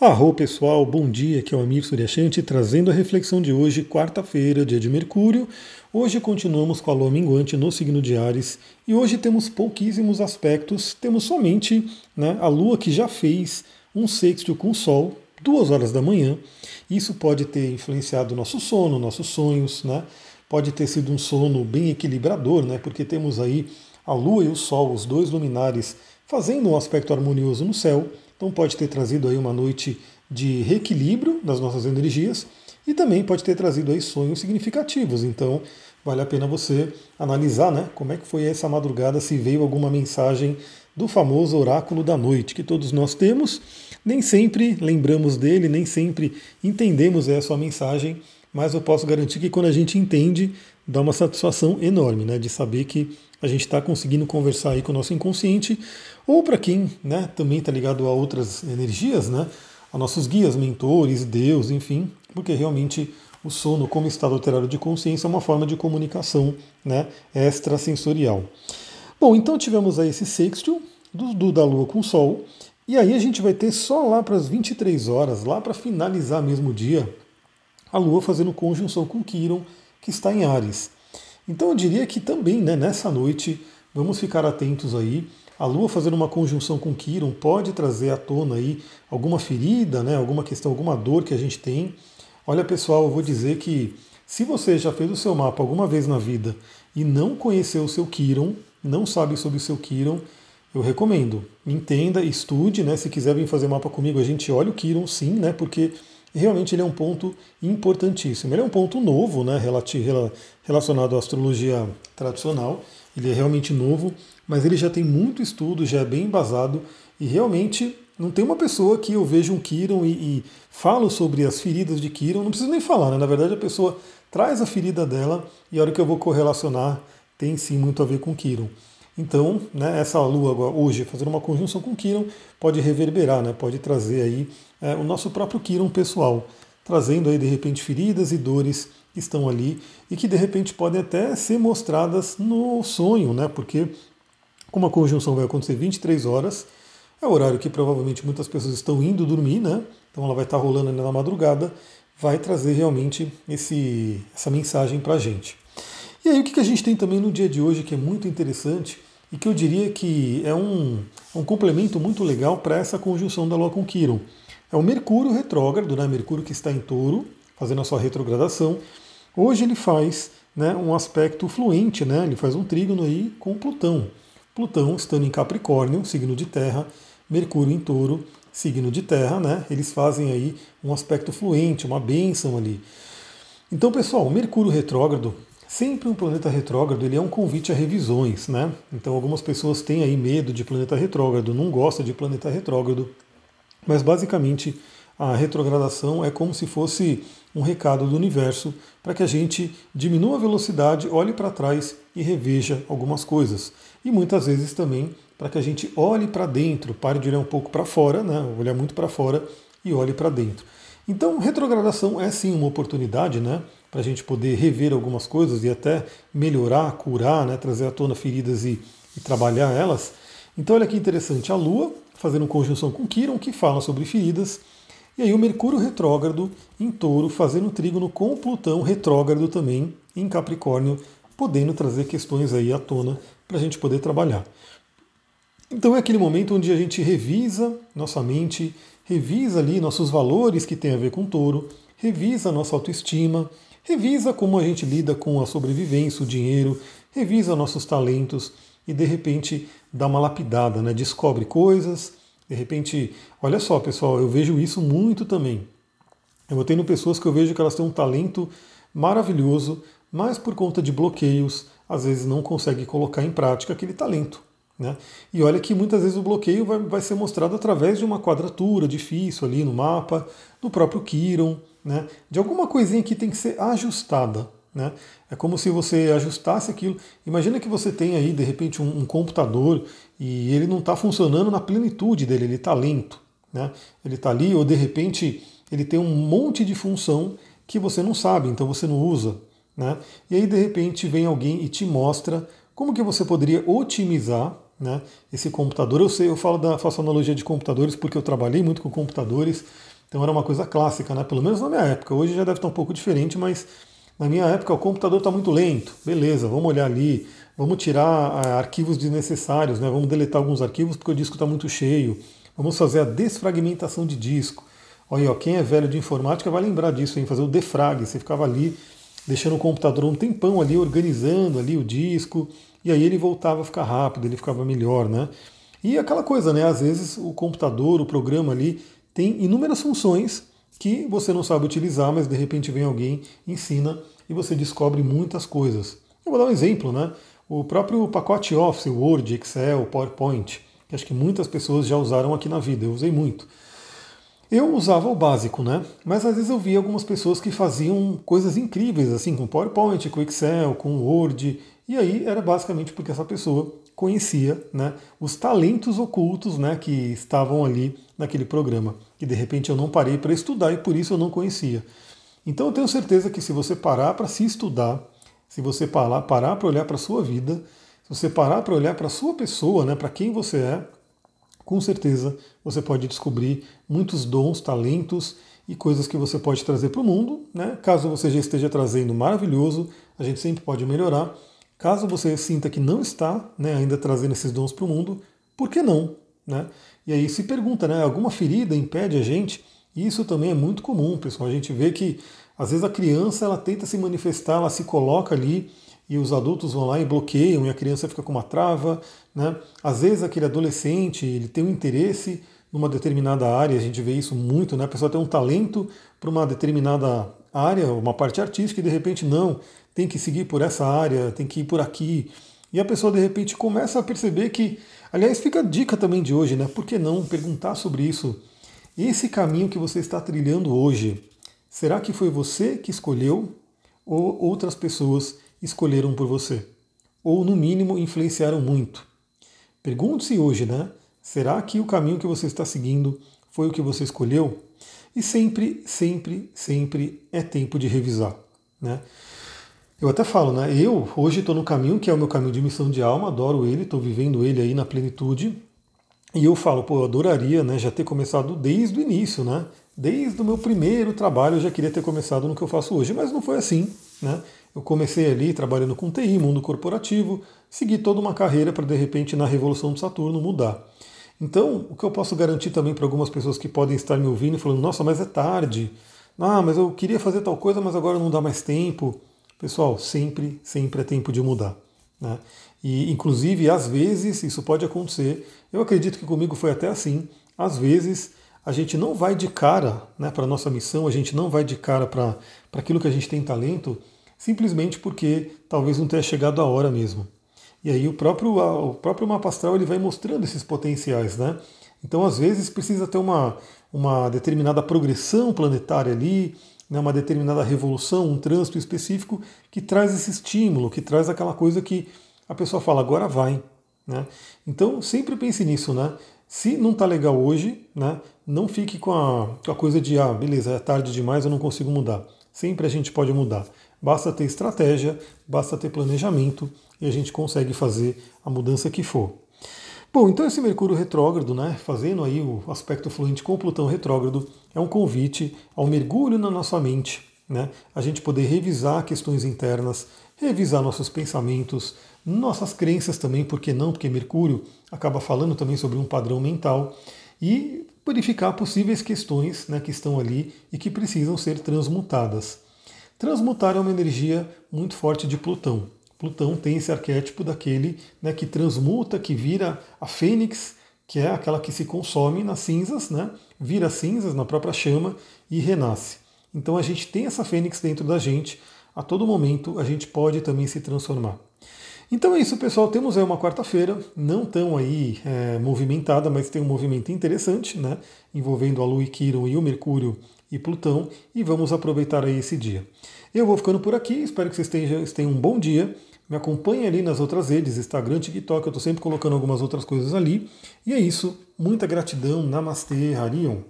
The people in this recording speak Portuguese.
Arro pessoal, bom dia, aqui é o Amir Suryashanti trazendo a reflexão de hoje, quarta-feira, dia de Mercúrio. Hoje continuamos com a lua minguante no signo de Ares e hoje temos pouquíssimos aspectos, temos somente né, a lua que já fez um sexto com o Sol, duas horas da manhã. Isso pode ter influenciado nosso sono, nossos sonhos, né? Pode ter sido um sono bem equilibrador, né? Porque temos aí a lua e o Sol, os dois luminares, fazendo um aspecto harmonioso no céu. Então pode ter trazido aí uma noite de reequilíbrio das nossas energias e também pode ter trazido aí sonhos significativos. Então vale a pena você analisar, né, como é que foi essa madrugada, se veio alguma mensagem do famoso oráculo da noite que todos nós temos. Nem sempre lembramos dele, nem sempre entendemos essa mensagem, mas eu posso garantir que quando a gente entende, dá uma satisfação enorme, né, de saber que a gente está conseguindo conversar aí com o nosso inconsciente, ou para quem né, também está ligado a outras energias, né, a nossos guias, mentores, Deus, enfim, porque realmente o sono como estado alterado de consciência é uma forma de comunicação né, extrasensorial. Bom, então tivemos aí esse sextil do, do, da Lua com o Sol, e aí a gente vai ter só lá para as 23 horas, lá para finalizar mesmo o dia, a Lua fazendo conjunção com Quiron, que está em Ares. Então eu diria que também né, nessa noite vamos ficar atentos aí. A Lua fazendo uma conjunção com Quiron pode trazer à tona aí alguma ferida, né, alguma questão, alguma dor que a gente tem. Olha pessoal, eu vou dizer que se você já fez o seu mapa alguma vez na vida e não conheceu o seu Quiron, não sabe sobre o seu Quiron, eu recomendo. Entenda, estude, né? Se quiser vir fazer mapa comigo, a gente olha o Quiron sim, né? Porque realmente ele é um ponto importantíssimo. Ele é um ponto novo, né, relacionado à astrologia tradicional. Ele é realmente novo, mas ele já tem muito estudo, já é bem embasado e realmente não tem uma pessoa que eu vejo um Kiron e, e falo sobre as feridas de Kiron, não preciso nem falar, né? Na verdade, a pessoa traz a ferida dela e a hora que eu vou correlacionar tem sim muito a ver com Kiron. Então, né, essa lua agora, hoje, fazendo uma conjunção com Kiron, pode reverberar, né, pode trazer aí é, o nosso próprio Kiron pessoal, trazendo aí de repente feridas e dores que estão ali e que de repente podem até ser mostradas no sonho, né, porque como a conjunção vai acontecer 23 horas, é o horário que provavelmente muitas pessoas estão indo dormir, né, então ela vai estar rolando na madrugada, vai trazer realmente esse, essa mensagem para a gente. E aí o que a gente tem também no dia de hoje que é muito interessante e que eu diria que é um, um complemento muito legal para essa conjunção da Lua com Quiron. É o Mercúrio retrógrado, né? Mercúrio que está em touro, fazendo a sua retrogradação. Hoje ele faz né, um aspecto fluente, né? ele faz um trígono aí com Plutão. Plutão estando em Capricórnio, signo de terra, Mercúrio em touro, signo de terra, né? eles fazem aí um aspecto fluente, uma bênção ali. Então, pessoal, Mercúrio retrógrado Sempre um planeta retrógrado ele é um convite a revisões, né? Então algumas pessoas têm aí medo de planeta retrógrado, não gostam de planeta retrógrado, mas basicamente a retrogradação é como se fosse um recado do universo para que a gente diminua a velocidade, olhe para trás e reveja algumas coisas. E muitas vezes também para que a gente olhe para dentro, pare de olhar um pouco para fora, né? olhar muito para fora e olhe para dentro. Então, retrogradação é sim uma oportunidade, né? Para a gente poder rever algumas coisas e até melhorar, curar, né, trazer à tona feridas e, e trabalhar elas. Então olha que interessante, a Lua fazendo conjunção com Quiron, que fala sobre feridas, e aí o Mercúrio retrógrado em touro, fazendo trígono com Plutão retrógrado também em Capricórnio, podendo trazer questões aí à tona para a gente poder trabalhar. Então é aquele momento onde a gente revisa nossa mente, revisa ali nossos valores que tem a ver com touro, revisa nossa autoestima, Revisa como a gente lida com a sobrevivência, o dinheiro, revisa nossos talentos e de repente dá uma lapidada, né? descobre coisas. De repente, olha só pessoal, eu vejo isso muito também. Eu tenho pessoas que eu vejo que elas têm um talento maravilhoso, mas por conta de bloqueios, às vezes não consegue colocar em prática aquele talento. Né? E olha que muitas vezes o bloqueio vai, vai ser mostrado através de uma quadratura difícil ali no mapa, do próprio Kiron, né? de alguma coisinha que tem que ser ajustada. Né? É como se você ajustasse aquilo. Imagina que você tem aí, de repente, um, um computador e ele não está funcionando na plenitude dele, ele está lento. Né? Ele está ali, ou de repente ele tem um monte de função que você não sabe, então você não usa. Né? E aí, de repente, vem alguém e te mostra como que você poderia otimizar né? Esse computador, eu sei, eu falo da, faço analogia de computadores porque eu trabalhei muito com computadores Então era uma coisa clássica, né? Pelo menos na minha época. Hoje já deve estar um pouco diferente, mas na minha época o computador está muito lento. Beleza, vamos olhar ali, vamos tirar ah, arquivos desnecessários, né? Vamos deletar alguns arquivos porque o disco está muito cheio. Vamos fazer a desfragmentação de disco. Olha, ó, quem é velho de informática vai lembrar disso, hein? Fazer o defrag. Você ficava ali deixando o computador um tempão ali, organizando ali o disco, e aí ele voltava a ficar rápido, ele ficava melhor, né? E aquela coisa, né? Às vezes o computador, o programa ali, tem inúmeras funções que você não sabe utilizar, mas de repente vem alguém, ensina e você descobre muitas coisas. Eu vou dar um exemplo, né? O próprio pacote Office, Word, Excel, PowerPoint, que acho que muitas pessoas já usaram aqui na vida, eu usei muito. Eu usava o básico, né? Mas às vezes eu via algumas pessoas que faziam coisas incríveis, assim, com PowerPoint, com Excel, com Word, e aí era basicamente porque essa pessoa conhecia né, os talentos ocultos né, que estavam ali naquele programa, que de repente eu não parei para estudar e por isso eu não conhecia. Então eu tenho certeza que se você parar para se estudar, se você parar para olhar para a sua vida, se você parar para olhar para a sua pessoa, né, para quem você é, com certeza você pode descobrir muitos dons, talentos e coisas que você pode trazer para o mundo. Né? Caso você já esteja trazendo maravilhoso, a gente sempre pode melhorar. Caso você sinta que não está né, ainda trazendo esses dons para o mundo, por que não? Né? E aí se pergunta, né, alguma ferida impede a gente? Isso também é muito comum, pessoal. A gente vê que às vezes a criança ela tenta se manifestar, ela se coloca ali e os adultos vão lá e bloqueiam e a criança fica com uma trava. Né? Às vezes aquele adolescente ele tem um interesse numa determinada área, a gente vê isso muito, né? a pessoa tem um talento para uma determinada área, uma parte artística, e de repente não, tem que seguir por essa área, tem que ir por aqui. E a pessoa de repente começa a perceber que, aliás, fica a dica também de hoje, né? Por que não perguntar sobre isso? Esse caminho que você está trilhando hoje, será que foi você que escolheu ou outras pessoas escolheram por você? Ou no mínimo influenciaram muito? Pergunte-se hoje, né? Será que o caminho que você está seguindo foi o que você escolheu? E sempre, sempre, sempre é tempo de revisar, né? Eu até falo, né? Eu hoje estou no caminho que é o meu caminho de missão de alma, adoro ele, estou vivendo ele aí na plenitude. E eu falo, pô, eu adoraria né, já ter começado desde o início, né? Desde o meu primeiro trabalho eu já queria ter começado no que eu faço hoje, mas não foi assim, né? Eu comecei ali trabalhando com TI, mundo corporativo, segui toda uma carreira para de repente na Revolução de Saturno mudar. Então, o que eu posso garantir também para algumas pessoas que podem estar me ouvindo falando, nossa, mas é tarde. Ah, mas eu queria fazer tal coisa, mas agora não dá mais tempo. Pessoal, sempre, sempre é tempo de mudar. Né? E, inclusive, às vezes, isso pode acontecer. Eu acredito que comigo foi até assim. Às vezes, a gente não vai de cara né, para a nossa missão, a gente não vai de cara para aquilo que a gente tem talento, simplesmente porque talvez não tenha chegado a hora mesmo. E aí o próprio, o próprio mapa astral ele vai mostrando esses potenciais, né? Então, às vezes, precisa ter uma, uma determinada progressão planetária ali, né, uma determinada revolução, um trânsito específico que traz esse estímulo, que traz aquela coisa que a pessoa fala, agora vai. Né? Então sempre pense nisso, né? Se não está legal hoje, né, não fique com a, com a coisa de, ah, beleza, é tarde demais, eu não consigo mudar. Sempre a gente pode mudar. Basta ter estratégia, basta ter planejamento e a gente consegue fazer a mudança que for. Bom, então esse Mercúrio retrógrado, né, fazendo aí o aspecto fluente com Plutão retrógrado, é um convite ao mergulho na nossa mente, né, a gente poder revisar questões internas, revisar nossos pensamentos, nossas crenças também, por que não? Porque Mercúrio acaba falando também sobre um padrão mental e verificar possíveis questões né, que estão ali e que precisam ser transmutadas. Transmutar é uma energia muito forte de Plutão. Plutão tem esse arquétipo daquele né, que transmuta, que vira a fênix, que é aquela que se consome nas cinzas, né, vira cinzas na própria chama e renasce. Então a gente tem essa fênix dentro da gente, a todo momento a gente pode também se transformar. Então é isso, pessoal. Temos aí uma quarta-feira, não tão aí é, movimentada, mas tem um movimento interessante, né? Envolvendo a Lua e Quiron e o Mercúrio e Plutão, e vamos aproveitar aí esse dia. Eu vou ficando por aqui, espero que vocês tenham, tenham um bom dia. Me acompanhe ali nas outras redes, Instagram, TikTok, eu estou sempre colocando algumas outras coisas ali. E é isso. Muita gratidão. Namastê, Harion.